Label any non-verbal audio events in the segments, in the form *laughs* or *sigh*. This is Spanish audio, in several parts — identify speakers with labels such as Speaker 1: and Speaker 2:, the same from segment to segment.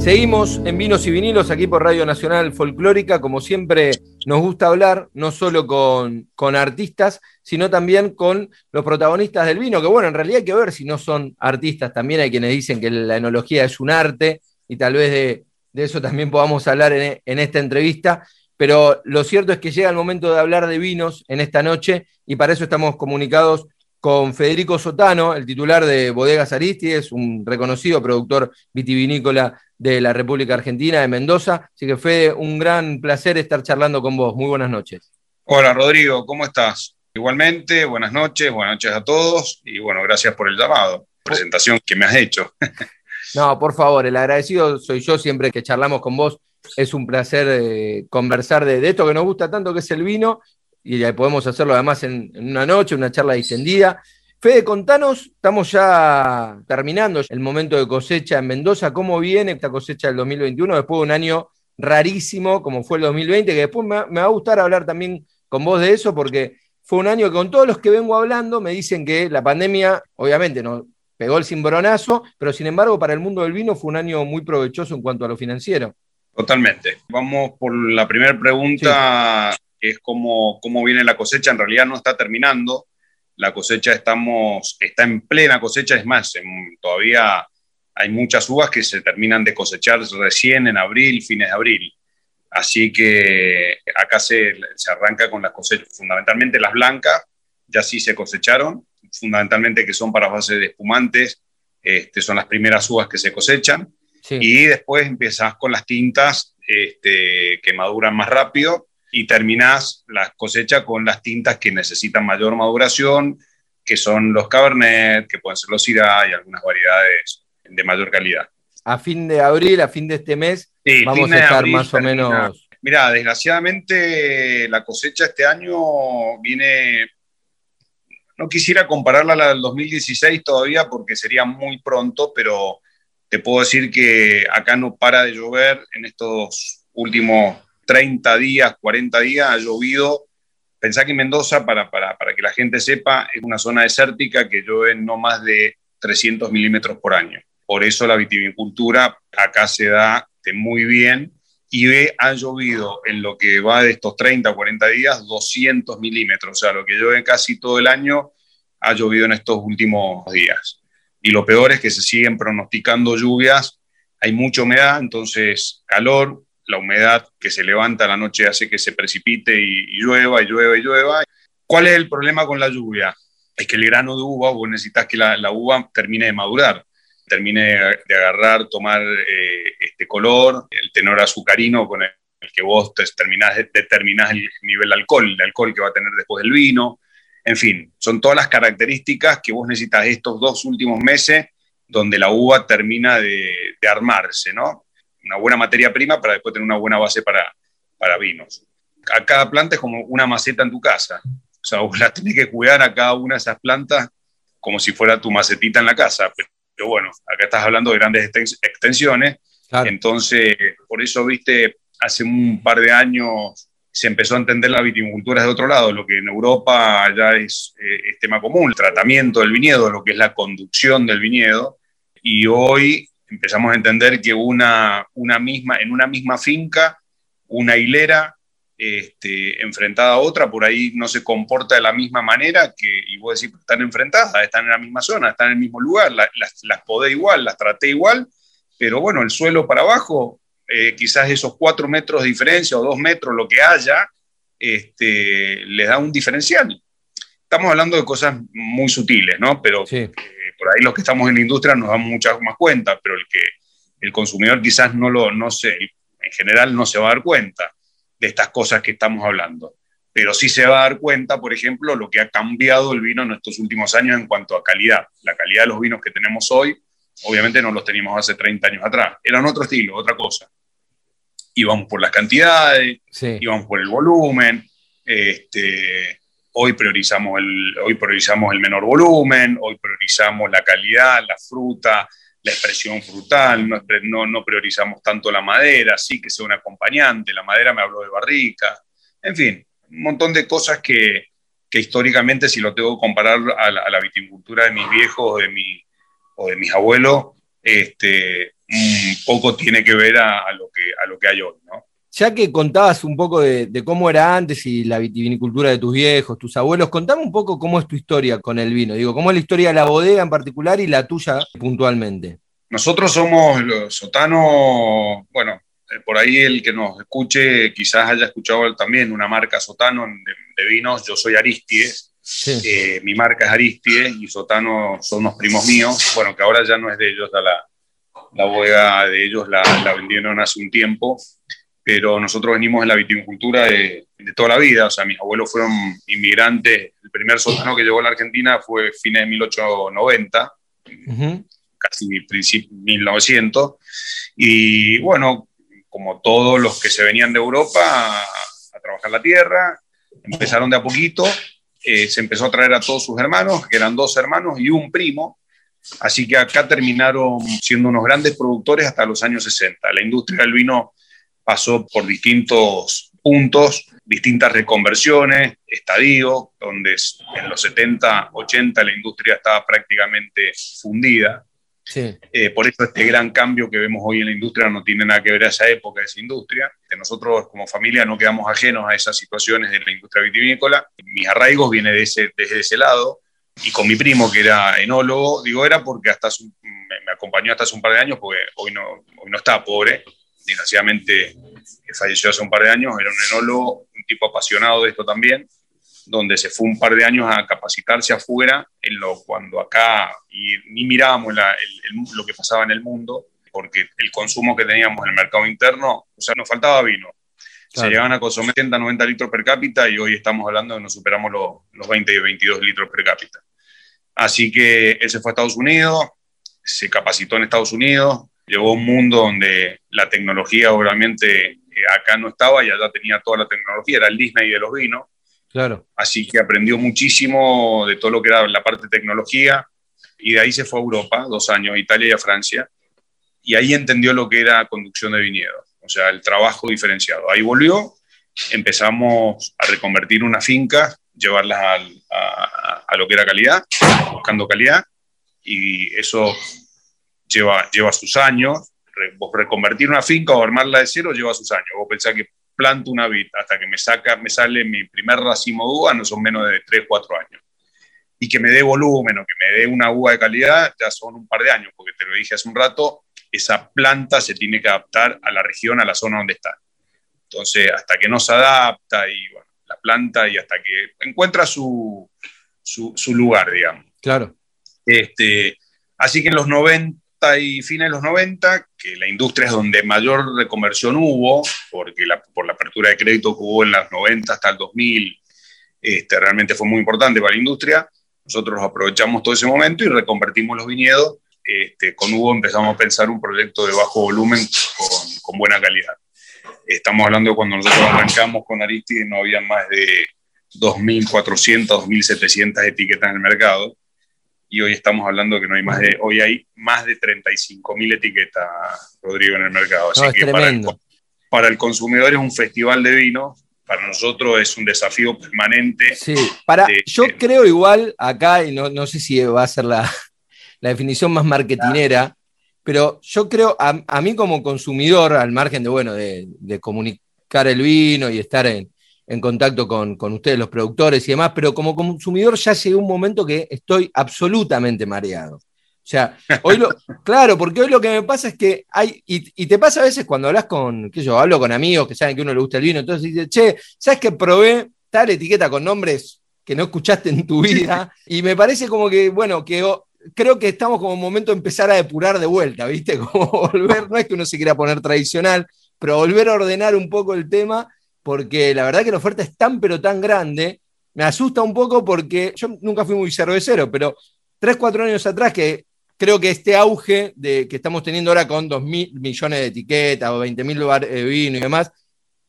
Speaker 1: Seguimos en Vinos y Vinilos aquí por Radio Nacional Folclórica. Como siempre, nos gusta hablar no solo con, con, artistas, sino también con los protagonistas del vino, que bueno, en realidad hay que ver si no son artistas. También hay quienes dicen que la enología es un arte y tal vez de, de eso también podamos hablar en, en esta entrevista. Pero lo cierto es que llega el momento de hablar de vinos en esta noche y para eso estamos comunicados con Federico Sotano, el titular de Bodegas Aristides, un reconocido productor vitivinícola de la República Argentina, de Mendoza. Así que fue un gran placer estar charlando con vos. Muy buenas noches.
Speaker 2: Hola Rodrigo, ¿cómo estás? Igualmente, buenas noches, buenas noches a todos y bueno, gracias por el llamado, presentación que me has hecho. *laughs*
Speaker 1: No, por favor, el agradecido soy yo siempre que charlamos con vos. Es un placer eh, conversar de, de, esto que nos gusta tanto, que es el vino, y podemos hacerlo además en, en una noche, una charla distendida. Fede, contanos, estamos ya terminando el momento de cosecha en Mendoza, ¿cómo viene esta cosecha del 2021 después de un año rarísimo como fue el 2020? Que después me, me va a gustar hablar también con vos de eso porque fue un año que con todos los que vengo hablando me dicen que la pandemia, obviamente, no pegó el cimbronazo, pero sin embargo para el mundo del vino fue un año muy provechoso en cuanto a lo financiero.
Speaker 2: Totalmente. Vamos por la primera pregunta. Sí que es cómo, cómo viene la cosecha, en realidad no está terminando. La cosecha estamos, está en plena cosecha, es más, en, todavía hay muchas uvas que se terminan de cosechar recién en abril, fines de abril. Así que acá se, se arranca con las cosechas, fundamentalmente las blancas, ya sí se cosecharon, fundamentalmente que son para base de espumantes, este, son las primeras uvas que se cosechan. Sí. Y después empiezas con las tintas este, que maduran más rápido y terminás la cosecha con las tintas que necesitan mayor maduración, que son los Cabernet, que pueden ser los Syrah y algunas variedades de mayor calidad.
Speaker 1: A fin de abril, a fin de este mes, sí, vamos a estar abril, más o menos...
Speaker 2: Mira, desgraciadamente la cosecha este año viene... No quisiera compararla a la del 2016 todavía porque sería muy pronto, pero te puedo decir que acá no para de llover en estos últimos 30 días, 40 días ha llovido. Pensá que Mendoza, para, para, para, que la gente sepa, es una zona desértica que llueve no más de 300 milímetros por año. Por eso la vitivinicultura acá se da muy bien y ve, ha llovido en lo que va de estos 30 o 40 días 200 milímetros, o sea, lo que llueve casi todo el año ha llovido en estos últimos días. Y lo peor es que se siguen pronosticando lluvias, hay mucha humedad, entonces calor, la humedad que se levanta la noche hace que se precipite y, llueva y llueva y llueva. ¿Cuál es el problema con la lluvia? Es que el grano de uva, vos necesitas que la, uva termine de madurar, termine de agarrar, tomar eh, este color, el tenor azucarino con el, que vos terminás, determinás el nivel de alcohol, el alcohol que va a tener después del vino. En fin, son todas las características que vos necesitas estos dos últimos meses donde la uva termina de armarse, ¿no? Una buena materia prima para después tener una buena base para, para vinos. A cada planta es como una maceta en tu casa. O sea, vos la tenés que cuidar a cada una de esas plantas como si fuera tu macetita en la casa. Pero bueno, acá estás hablando de grandes extensiones. Claro. Entonces, por eso, viste, hace un par de años se empezó a entender la viticultura de otro lado, lo que en Europa ya es, eh, es tema común, el tratamiento del viñedo, lo que es la conducción del viñedo. Y hoy empezamos a entender que una, una misma, en una misma finca, una hilera este, enfrentada a otra, por ahí no se comporta de la misma manera que, y vos decís, están enfrentadas, están en la misma zona, están en el mismo lugar, las, las, las podé igual, las traté igual, pero bueno, el suelo para abajo, eh, quizás esos cuatro metros de diferencia o dos metros, lo que haya, este, les da un diferencial. Estamos hablando de cosas muy sutiles, ¿no? Pero sí. Por ahí los que estamos en la industria nos damos muchas más cuenta, pero el que el consumidor quizás no lo, no se, en general no se va a dar cuenta de estas cosas que estamos hablando. Pero sí se va a dar cuenta, por ejemplo, lo que ha cambiado el vino en estos últimos años en cuanto a calidad. La calidad de los vinos que tenemos hoy, obviamente no los teníamos hace 30 años atrás. Eran otro estilo, otra cosa. Íbamos por las cantidades, sí. íbamos por el volumen, este, hoy priorizamos, el, hoy priorizamos el menor volumen, hoy priorizamos la calidad, la fruta, la expresión frutal, no, priorizamos tanto la madera, sí que sea un acompañante, la madera me habló de barrica, en fin, un montón de cosas que, que históricamente, si lo tengo que comparar a la, a viticultura de mis viejos o de, mi, o de mis abuelos, este, poco tiene que ver a, lo, que, a lo que hay hoy, ¿no?
Speaker 1: Ya que contabas un poco de, cómo era antes y la vitivinicultura de tus viejos, tus abuelos, contame un poco cómo es tu historia con el vino. Digo, cómo es la historia de la bodega en particular y la tuya puntualmente.
Speaker 2: Nosotros somos los sotanos, bueno, eh, por ahí el que nos escuche quizás haya escuchado también una marca Sotano de, vinos. Yo soy Aristides, eh, mi marca es Aristides y Sotano son unos primos míos. Bueno, que ahora ya no es de ellos, la, la bodega de ellos la, la vendieron hace un tiempo pero nosotros venimos de la viticultura de, toda la vida, o sea, mis abuelos fueron inmigrantes, el primer sótano que llegó a la Argentina fue fines de 1890, casi casi 1900, y bueno, como todos los que se venían de Europa a, trabajar la tierra, empezaron de a poquito, eh, se empezó a traer a todos sus hermanos, que eran dos hermanos y un primo, así que acá terminaron siendo unos grandes productores hasta los años 60. La industria del vino pasó por distintos puntos, distintas reconversiones, estadios, donde en los 70, 80 la industria estaba prácticamente fundida. Eh, por eso este gran cambio que vemos hoy en la industria no tiene nada que ver a esa época, a esa industria. Nosotros como familia no quedamos ajenos a esas situaciones de la industria vitivinícola. Mis arraigos vienen de ese, desde ese lado. Y con mi primo, que era enólogo, digo era porque hasta me, me, acompañó hasta hace un par de años, porque hoy no, hoy no está pobre desgraciadamente falleció hace un par de años, era un enólogo, un tipo apasionado de esto también, donde se fue un par de años a capacitarse afuera, en lo, cuando acá y, ni mirábamos lo que pasaba en el mundo, porque el consumo que teníamos en el mercado interno, o sea, nos faltaba vino. Se llegaban a consumir 70, 90 litros per cápita y hoy estamos hablando de que nos superamos los, los 20 y 22 litros per cápita. Así que él se fue a Estados Unidos, se capacitó en Estados Unidos, llegó a un mundo donde la tecnología obviamente eh, acá no estaba y allá tenía toda la tecnología, era el Disney de los vinos.
Speaker 1: Claro.
Speaker 2: Así que aprendió muchísimo de todo lo que era la parte de tecnología y de ahí se fue a Europa, dos años, a Italia y a Francia, y ahí entendió lo que era conducción de viñedos, o sea, el trabajo diferenciado. Ahí volvió, empezamos a reconvertir una finca, llevarlas a, a lo que era calidad, buscando calidad, y eso lleva, lleva sus años. vos reconvertir una finca o armarla de cero lleva sus años. Vos pensás que planto una vid hasta que me, saca, me sale mi primer racimo de uva no son menos de 3, 4 años. Y que me dé volumen o que me dé una uva de calidad ya son un par de años, porque te lo dije hace un rato, esa planta se tiene que adaptar a la región, a la zona donde está. Entonces, hasta que no se adapta y bueno, la planta y hasta que encuentra su, su, su lugar, digamos.
Speaker 1: Claro.
Speaker 2: Este, así que en los 90, y fines de los 90, que la industria es donde mayor reconversión hubo, porque la, por la apertura de crédito que hubo en los 90 hasta el 2000, este, realmente fue muy importante para la industria. Nosotros aprovechamos todo ese momento y reconvertimos los viñedos. Este, con Hugo empezamos a pensar un proyecto de bajo volumen con, con buena calidad. Estamos hablando de cuando nosotros arrancamos con Aristide, no había más de 2.400, 2.700 etiquetas en el mercado y hoy estamos hablando que no hay más de, hoy hay más de 35 mil etiquetas, Rodrigo, en el mercado. Así que para el, para el, consumidor es un festival de vino, para nosotros es un desafío permanente.
Speaker 1: Sí, para, yo creo igual acá, y no, no, sé si va a ser la, la definición más marketinera, pero yo creo, a, a, mí como consumidor, al margen de, bueno, de, de comunicar el vino y estar en, en contacto con, ustedes, los productores y demás, pero como consumidor ya llegó un momento que estoy absolutamente mareado. O sea, hoy lo, *laughs* claro, porque hoy lo que me pasa es que hay, y, te pasa a veces cuando hablas con, qué yo, hablo con amigos que saben que a uno le gusta el vino, entonces dice, che, ¿sabes que probé tal etiqueta con nombres que no escuchaste en tu vida? Y me parece como que, bueno, que creo que estamos como un momento de empezar a depurar de vuelta, ¿viste? *laughs* Como volver, no es que uno se quiera poner tradicional, pero volver a ordenar un poco el tema porque la verdad que la oferta es tan pero tan grande, me asusta un poco porque yo nunca fui muy cervecero, pero tres, cuatro años atrás que creo que este auge de, que estamos teniendo ahora con dos mil millones de etiquetas o 20 mil de vino y demás,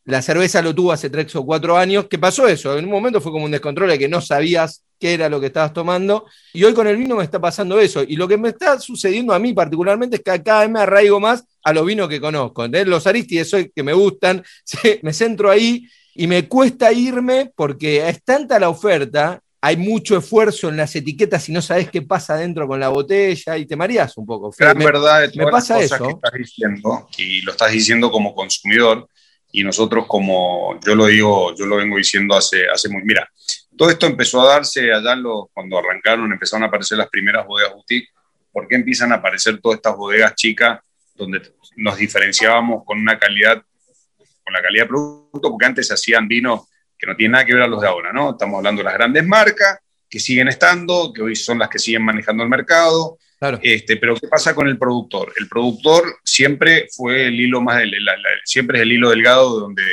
Speaker 1: la cerveza lo tuvo hace tres o cuatro años. ¿Qué pasó eso? En un momento fue como un descontrol de que no sabías qué era lo que estabas tomando. Y hoy con el vino me está pasando eso. Y lo que me está sucediendo a mí particularmente es que cada vez me arraigo más a los vinos que conozco. Los Aristides que me gustan, *laughs* me centro ahí y me cuesta irme porque es tanta la oferta hay mucho esfuerzo en las etiquetas y no sabes qué pasa dentro con la botella y te mareas un poco.
Speaker 2: Gran me, verdad me pasa eso. que estás diciendo, y lo estás diciendo como consumidor, y nosotros como, yo lo digo, yo lo vengo diciendo hace, hace muy, mira, todo esto empezó a darse allá los, cuando arrancaron, empezaron a aparecer las primeras bodegas boutique, ¿por qué empiezan a aparecer todas estas bodegas chicas donde nos diferenciábamos con una calidad, con la calidad de producto, porque antes hacían vinos que no tienen nada que ver a los de ahora, ¿no? Estamos hablando de las grandes marcas que siguen estando, que hoy son las que siguen manejando el mercado. Este, pero ¿qué pasa con el productor? El productor siempre fue el hilo más, siempre es el hilo delgado donde,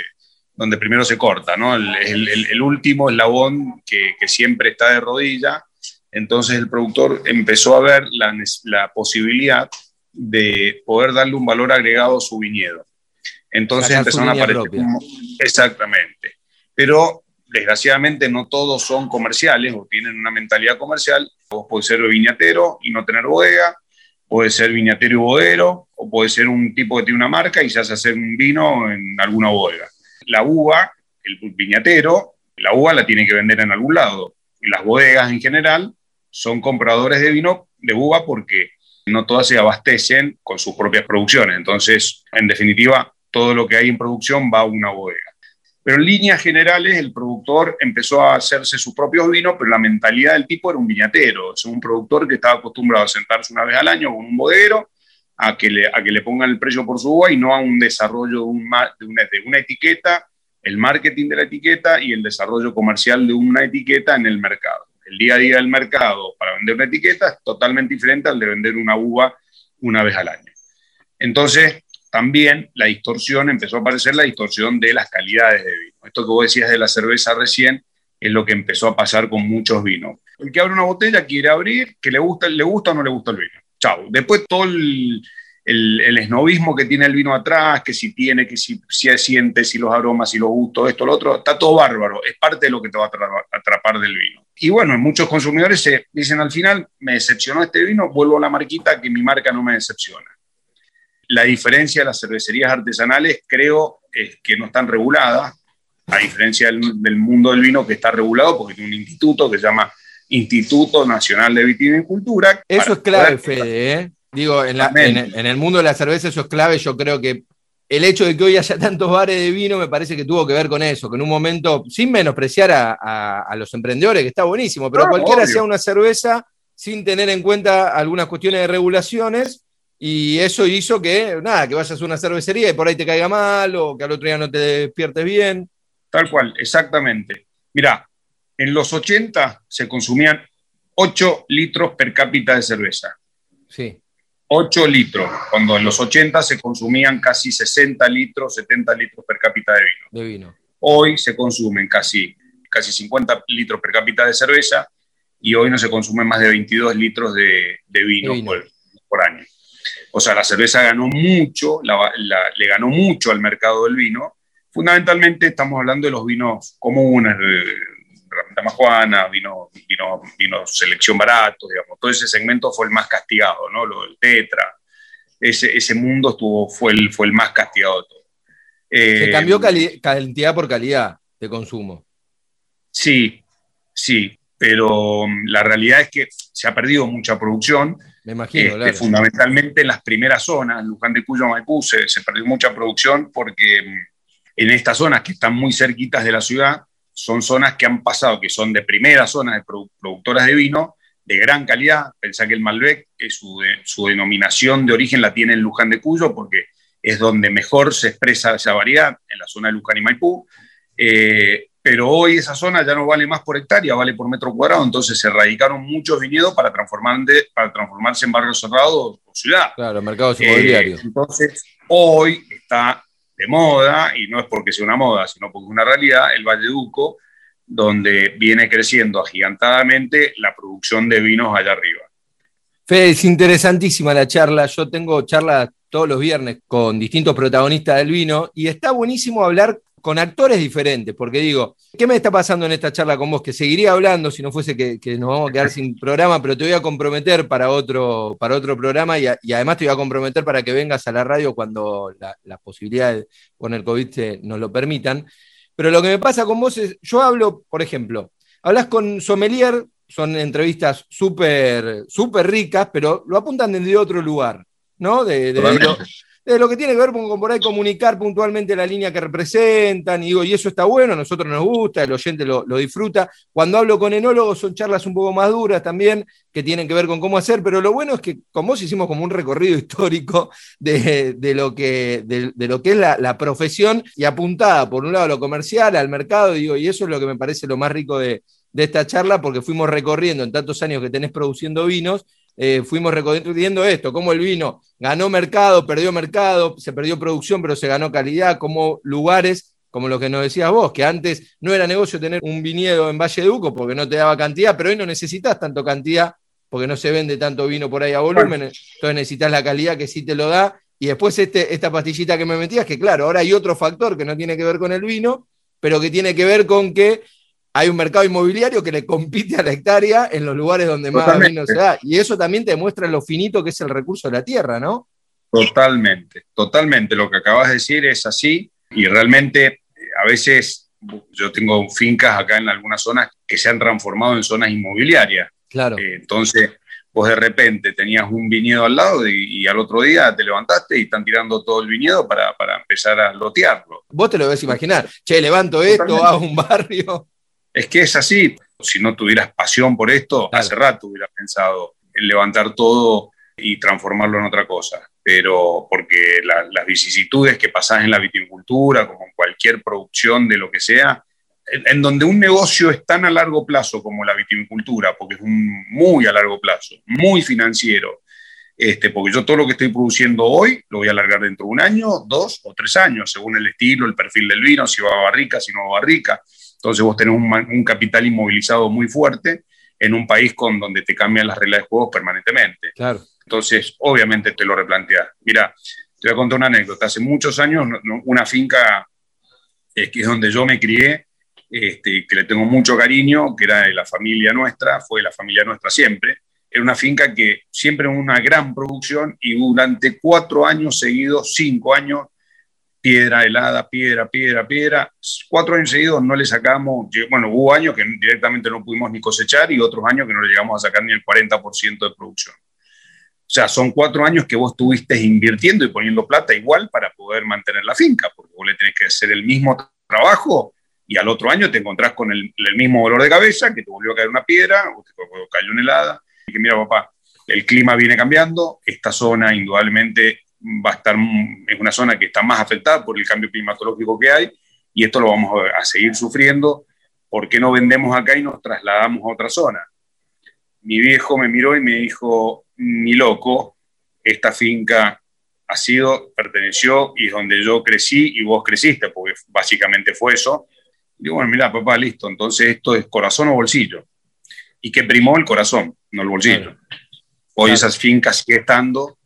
Speaker 2: donde primero se corta, ¿no? El, el, último eslabón que, que, siempre está de rodilla. Entonces el productor empezó a ver la, la posibilidad de poder darle un valor agregado a su viñedo. Entonces empezaron a aparecer. exactamente. Pero desgraciadamente no todos son comerciales o tienen una mentalidad comercial. Vos podés ser viñatero y no tener bodega, puede ser viñatero y bodero, o puede ser un tipo que tiene una marca y se hace hacer un vino en alguna bodega. La uva, el viñatero, la uva la tiene que vender en algún lado. Las bodegas en general son compradores de vino de uva porque no todas se abastecen con sus propias producciones. Entonces, en definitiva, todo lo que hay en producción va a una bodega. Pero en líneas generales, el productor empezó a hacerse su propio vino, pero la mentalidad del tipo era un viñatero, es un productor que estaba acostumbrado a sentarse una vez al año con un bodeguero, a que le, a que le pongan el precio por su uva y no a un desarrollo de, de, una, de una etiqueta, el marketing de la etiqueta y el desarrollo comercial de una etiqueta en el mercado. El día a día del mercado para vender una etiqueta es totalmente diferente al de vender una uva una vez al año. Entonces, también la distorsión, empezó a aparecer la distorsión de las calidades de vino. Esto que vos decías de la cerveza recién es lo que empezó a pasar con muchos vinos. El que abre una botella quiere abrir, que le gusta, le gusta o no le gusta el vino. Chao. Después todo el, el, esnovismo que tiene el vino atrás, que si tiene, que si, si siente, si los aromas, si los gustos, esto, lo otro, está todo bárbaro. Es parte de lo que te va a atrapar del vino. Y bueno, muchos consumidores dicen al final, me decepcionó este vino, vuelvo a la marquita que mi marca no me decepciona. La diferencia de las cervecerías artesanales creo es que no están reguladas, a diferencia del, mundo del vino que está regulado porque tiene un instituto que se llama Instituto Nacional de Vitivinicultura.
Speaker 1: Eso es clave, Fede. ¿eh? Digo, en, el mundo de la cerveza eso es clave. Yo creo que el hecho de que hoy haya *laughs* tantos bares de vino me parece que tuvo que ver con eso, que en un momento, sin menospreciar a, los emprendedores, que está buenísimo, pero cualquiera hacía una cerveza sin tener en cuenta algunas cuestiones de regulaciones y eso hizo que, nada, que vayas a una cervecería y por ahí te caiga mal o que al otro día no te despiertes bien.
Speaker 2: Tal cual, exactamente. Mirá, en los 80 se consumían 8 litros per cápita de cerveza.
Speaker 1: Sí.
Speaker 2: 8 litros, cuando en los 80 se consumían casi 60 litros, 70 litros per cápita de vino.
Speaker 1: De vino.
Speaker 2: Hoy se consumen casi, casi 50 litros per cápita de cerveza y hoy no se consumen más de 22 litros de, vino, por año. O sea, la cerveza ganó mucho, le ganó mucho al mercado del vino. Fundamentalmente estamos hablando de los vinos comunes, de Juana, vino, vino, vino selección barato, digamos. Todo ese segmento fue el más castigado, ¿no? Lo del Tetra. Ese, ese mundo estuvo, fue, el, fue el más castigado de todo.
Speaker 1: Se cambió eh, cantidad por calidad de consumo.
Speaker 2: Sí, sí, pero mm, la realidad es que se ha perdido mucha producción
Speaker 1: me imagino,
Speaker 2: este, Fundamentalmente en las primeras zonas, Luján de Cuyo, Maipú, se, perdió mucha producción porque mm, en estas zonas que están muy cerquitas de la ciudad, son zonas que han pasado, que son de primera zona de productoras de vino, de gran calidad. Pensá que el Malbec, que su, su denominación de origen la tiene en Luján de Cuyo, porque es donde mejor se expresa esa variedad, en la zona de Luján y Maipú. Eh, pero hoy esa zona ya no vale más por hectárea, vale por metro cuadrado, entonces se erradicaron muchos viñedos para, transformar para transformarse en barrios cerrados o ciudad.
Speaker 1: Claro, mercados inmobiliarios.
Speaker 2: Eh, entonces, hoy está de moda, y no es porque sea una moda, sino porque es una realidad, el Valle Duco, donde viene creciendo agigantadamente la producción de vinos allá arriba.
Speaker 1: Fede, es interesantísima la charla. Yo tengo charlas todos los viernes con distintos protagonistas del vino y está buenísimo hablar con actores diferentes, porque digo, ¿qué me está pasando en esta charla con vos? Que seguiría hablando si no fuese que, nos vamos a quedar *laughs* sin programa, pero te voy a comprometer para otro, para otro programa y, además te voy a comprometer para que vengas a la radio cuando las posibilidades con el COVID nos lo permitan. Pero lo que me pasa con vos es, yo hablo, por ejemplo, hablas con sommelier, son entrevistas súper súper ricas, pero lo apuntan desde otro lugar, ¿no? De, de lo que tiene que ver con, ahí comunicar puntualmente la línea que representan, y digo, y eso está bueno, a nosotros nos gusta, el oyente lo, disfruta. Cuando hablo con enólogos son charlas un poco más duras también, que tienen que ver con cómo hacer, pero lo bueno es que con vos hicimos como un recorrido *laughs* histórico de, lo, que, de, lo que es la, profesión y apuntada, por un lado, a lo comercial, al mercado, digo, y eso es lo que me parece lo más rico de, de esta charla, porque fuimos recorriendo en tantos años que tenés produciendo vinos, eh, fuimos recorriendo esto, cómo el vino ganó mercado, perdió mercado, se perdió producción, pero se ganó calidad, como lugares, como lo que nos decías vos, que antes no era negocio tener un viñedo en Valle de Uco porque no te daba cantidad, pero hoy no necesitas tanto cantidad porque no se vende tanto vino por ahí a volumen, entonces necesitas la calidad que sí te lo da. Y después este, esta pastillita que me metías, que claro, ahora hay otro factor que no tiene que ver con el vino, pero que tiene que ver con que hay un mercado inmobiliario que le compite a la hectárea en los lugares donde más vino se da. Y eso también te muestra lo finito que es el recurso de la tierra, ¿no?
Speaker 2: Totalmente, totalmente. Lo que acabas de decir es así y realmente eh, a veces yo tengo fincas acá en algunas zonas que se han transformado en zonas inmobiliarias.
Speaker 1: Claro.
Speaker 2: Eh, entonces, vos de repente tenías un viñedo al lado y, al otro día te levantaste y están tirando todo el viñedo para, empezar a lotearlo.
Speaker 1: Vos te lo ves imaginar. Che, levanto esto, hago un barrio.
Speaker 2: Es que es así. Si no tuvieras pasión por esto, hace rato hubieras pensado en levantar todo y transformarlo en otra cosa. Pero porque las vicisitudes que pasas en la viticultura, como en cualquier producción de lo que sea, en, donde un negocio es tan a largo plazo como la viticultura, porque es muy a largo plazo, muy financiero, este, porque yo todo lo que estoy produciendo hoy lo voy a alargar dentro de un año, dos o tres años, según el estilo, el perfil del vino, si va a barrica, si no va a barrica. Entonces vos tenés un, capital inmovilizado muy fuerte en un país con donde te cambian las reglas de juego permanentemente.
Speaker 1: Claro.
Speaker 2: Entonces, obviamente te lo replanteas. Mira, te voy a contar una anécdota. Hace muchos años, una finca que es donde yo me crié, este, que le tengo mucho cariño, que era de la familia nuestra, fue la familia nuestra siempre. Era una finca que siempre una gran producción y durante cuatro años seguidos, cinco años, piedra helada, piedra, piedra, piedra. Cuatro años seguidos no le sacamos, bueno, hubo años que directamente no pudimos ni cosechar y otros años que no le llegamos a sacar ni el 40% de producción. O sea, son cuatro años que vos estuviste invirtiendo y poniendo plata igual para poder mantener la finca, porque vos le tenés que hacer el mismo trabajo y al otro año te encontrás con el, mismo dolor de cabeza, que te volvió a caer una piedra o te cayó una helada. Y que mira, papá, el clima viene cambiando, esta zona indudablemente va a estar, es una zona que está más afectada por el cambio climatológico que hay y esto lo vamos a, seguir sufriendo. ¿Por qué no vendemos acá y nos trasladamos a otra zona? Mi viejo me miró y me dijo, ni loco, esta finca ha sido, perteneció y es donde yo crecí y vos creciste, porque básicamente fue eso. digo, bueno, mira, papá, listo, entonces esto es corazón o bolsillo. Y que primó el corazón, no el bolsillo. Hoy esas fincas sigue estando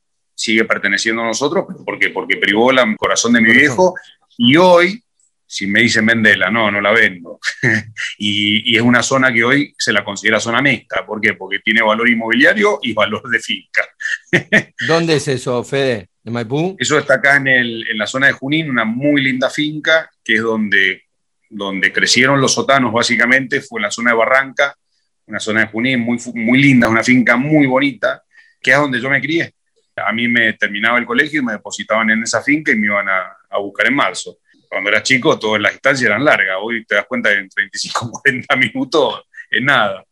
Speaker 2: sigue perteneciendo a nosotros. Porque privó el corazón de mi viejo y hoy, si me dicen vendela, no, no la vendo. *laughs* y, es una zona que hoy se la considera zona mixta, ¿por qué? Porque tiene valor inmobiliario y valor de finca. *laughs*
Speaker 1: ¿Dónde es eso, Fede? ¿De Maipú?
Speaker 2: Eso está acá en, el, en la zona de Junín, una muy linda finca, que es donde, donde crecieron los sotanos básicamente, fue en la zona de Barranca, una zona de Junín muy, muy linda, una finca muy bonita, que es donde yo me crié a mí me terminaba el colegio y me depositaban en esa finca y me iban a, buscar en marzo. Cuando era chico, todas las distancias eran largas. Hoy te das cuenta que en 35, 40 *laughs* minutos es nada.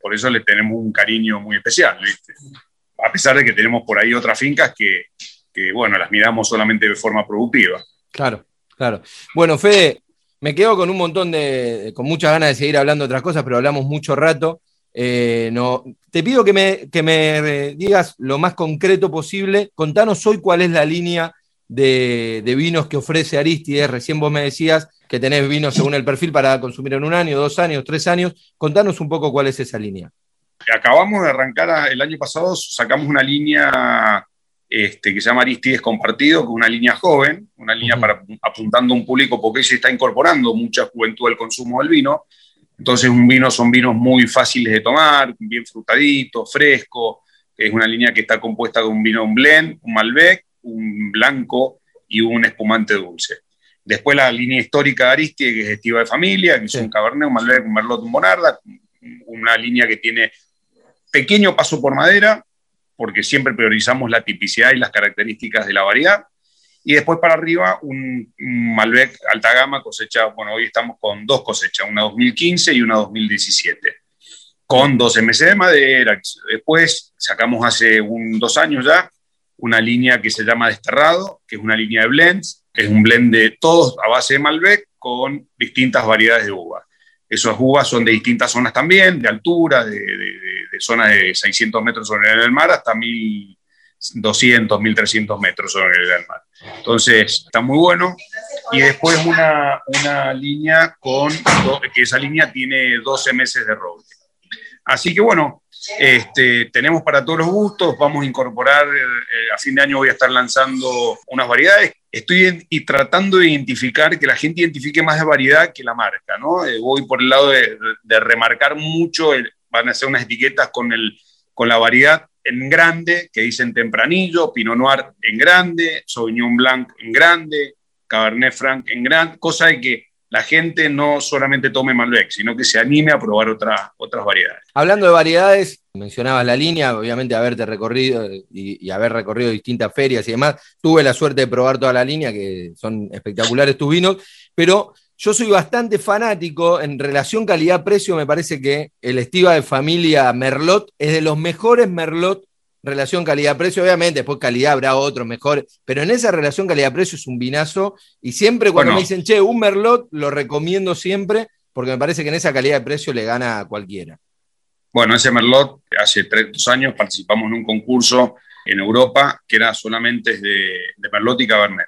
Speaker 2: Por eso le tenemos un cariño muy especial, ¿viste? A pesar de que tenemos por ahí otras fincas que, que, bueno, las miramos solamente de forma productiva.
Speaker 1: Claro, claro. Bueno, Fede, me quedo con un montón de, con muchas ganas de seguir hablando de otras cosas, pero hablamos mucho rato. Eh, no, te pido que me, que me, digas lo más concreto posible. Contanos hoy cuál es la línea de, vinos que ofrece Aristides. Recién vos me decías que tenés vinos según el perfil para consumir en un año, dos años, tres años. Contanos un poco cuál es esa línea.
Speaker 2: Acabamos de arrancar el año pasado, sacamos una línea este, que se llama Aristides Compartido, que es una línea joven, una línea para apuntando a un público porque se está incorporando mucha juventud al consumo del vino. Entonces, un vino son vinos muy fáciles de tomar, bien frutadito, fresco. Es una línea que está compuesta de un vino, un blend, un Malbec, un blanco y un espumante dulce. Después la línea histórica de Aristie, que es Estiva de Familia, que es un Cabernet, un Malbec, un Merlot, un Bonarda, una línea que tiene pequeño paso por madera, porque siempre priorizamos la tipicidad y las características de la variedad. Y después para arriba un, Malbec alta gama cosecha, bueno, hoy estamos con dos cosechas, una 2015 y una 2017, con 12 meses de madera. Después sacamos hace un, dos años ya una línea que se llama Desterrado, que es una línea de blends, que es un blend de todos a base de Malbec con distintas variedades de uvas. Esas uvas son de distintas zonas también, de altura, de, zonas de 600 metros sobre el mar hasta 1200, 1300 metros sobre el del mar. Entonces, está muy bueno. Y después una, una línea con, que esa línea tiene 12 meses de roble. Así que bueno, este, tenemos para todos los gustos, vamos a incorporar, eh, a fin de año voy a estar lanzando unas variedades. Estoy y tratando de identificar, que la gente identifique más de variedad que la marca, ¿no? Eh, voy por el lado de, remarcar mucho, van a hacer unas etiquetas con, el, con la variedad en grande, que dicen tempranillo, Pinot Noir en grande, Sauvignon Blanc en grande, Cabernet Franc en grande, cosa de que la gente no solamente tome Malbec, sino que se anime a probar otras otras variedades.
Speaker 1: Hablando de variedades, mencionabas la línea, obviamente haberte recorrido y, haber recorrido distintas ferias y demás. Tuve la suerte de probar toda la línea, que son espectaculares tus vinos, pero yo soy bastante fanático en relación calidad-precio. Me parece que el Estiva de familia Merlot es de los mejores Merlot relación calidad-precio, obviamente, después calidad habrá otros mejores, pero en esa relación calidad-precio es un vinazo y siempre cuando me dicen, che, un Merlot, lo recomiendo siempre porque me parece que en esa calidad de precio le gana a cualquiera.
Speaker 2: Bueno, ese Merlot, hace tres años participamos en un concurso en Europa que era solamente de, de Merlot y Cabernet.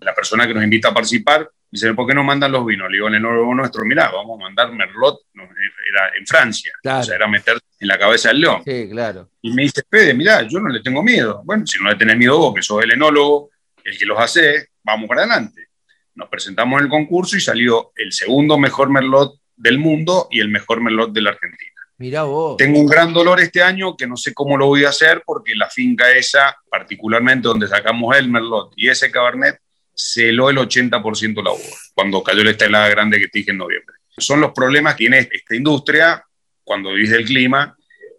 Speaker 2: La persona que nos invita a participar Dice, ¿por qué no mandan los vinos? Le digo, en el nuestro, mirá, vamos a mandar Merlot, era en Francia, o sea, era meter en la cabeza del león.
Speaker 1: Sí, claro.
Speaker 2: Y me dice, Pede, mirá, yo no le tengo miedo. Bueno, si no le tenés miedo vos, que sos el enólogo, el que los hace, vamos para adelante. Nos presentamos en el concurso y salió el segundo mejor Merlot del mundo y el mejor Merlot de la Argentina.
Speaker 1: Mirá vos.
Speaker 2: Tengo un gran dolor este año que no sé cómo lo voy a hacer porque la finca esa, particularmente donde sacamos el Merlot y ese Cabernet, celó el 80% la uva, cuando cayó la estelada grande que te dije en noviembre. Son los problemas que tiene esta industria cuando vivís del clima.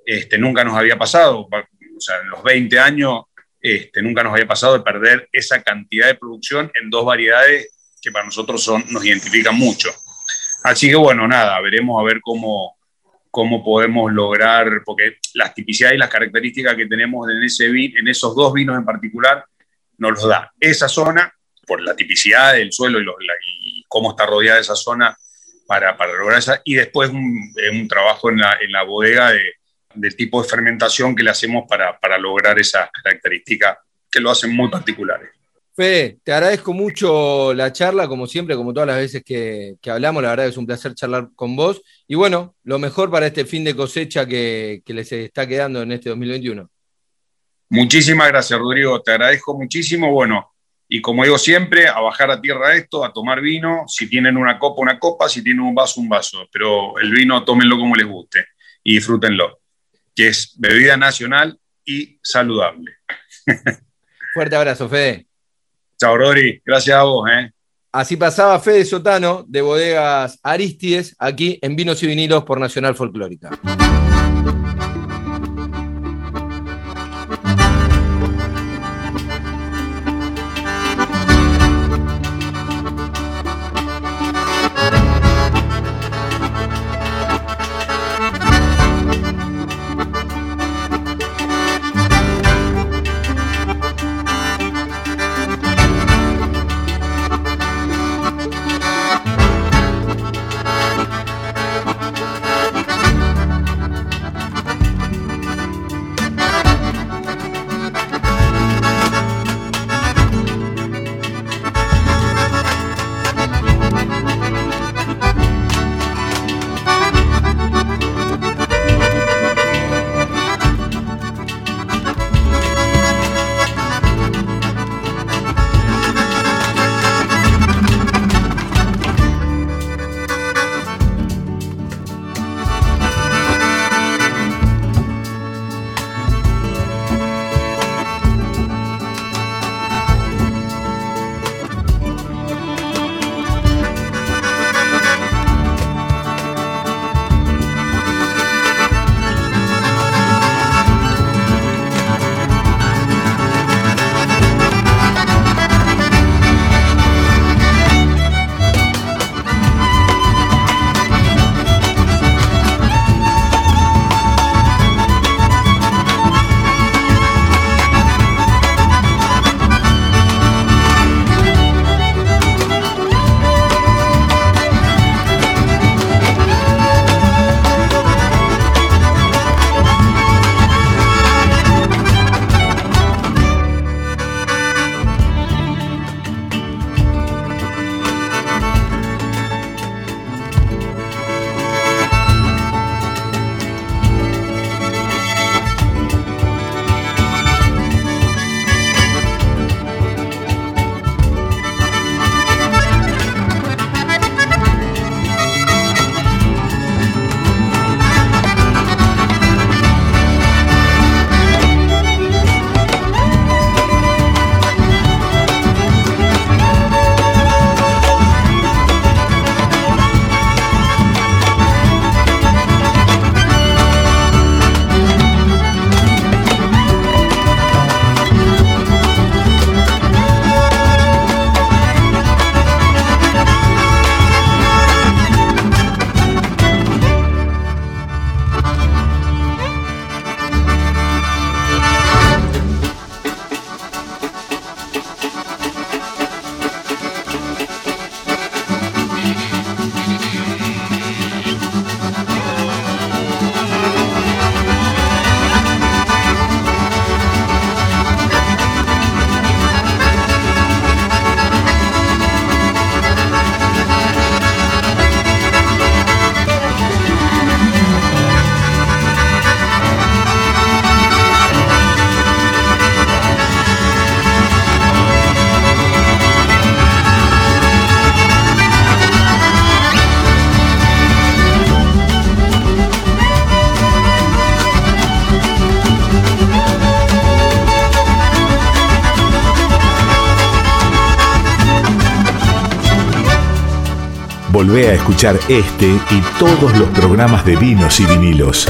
Speaker 2: Este, nunca nos había pasado, o sea, en los 20 años este, nunca nos había pasado de perder esa cantidad de producción en dos variedades que para nosotros son, nos identifican mucho. Así que bueno, nada, veremos a ver cómo, cómo podemos lograr, porque las tipicidades y las características que tenemos en, ese en esos dos vinos en particular nos los da esa zona por la tipicidad del suelo y, cómo está rodeada esa zona para, lograr esa. Y después un, un trabajo en la, en la bodega de, del tipo de fermentación que le hacemos para, para lograr esas características que lo hacen muy particulares.
Speaker 1: Fede, te agradezco mucho la charla, como siempre, como todas las veces que, que, hablamos. La verdad es un placer charlar con vos. Y bueno, lo mejor para este fin de cosecha que, que les está quedando en este 2021.
Speaker 2: Muchísimas gracias, Rodrigo. Te agradezco muchísimo. Bueno, y como digo siempre, a bajar a tierra esto, a tomar vino, si tienen una copa, una copa, si tienen un vaso, un vaso, pero el vino tómenlo como les guste y disfrútenlo, que es bebida nacional y saludable. *laughs*
Speaker 1: Fuerte abrazo, Fede.
Speaker 2: Chao, Rodri. Gracias a vos. ¿eh?
Speaker 1: Así pasaba Fede Sotano de Bodegas Aristides, aquí en Vinos y Vinilos por Nacional Folclórica.
Speaker 3: Volvé a escuchar este y todos los programas de vinos y vinilos.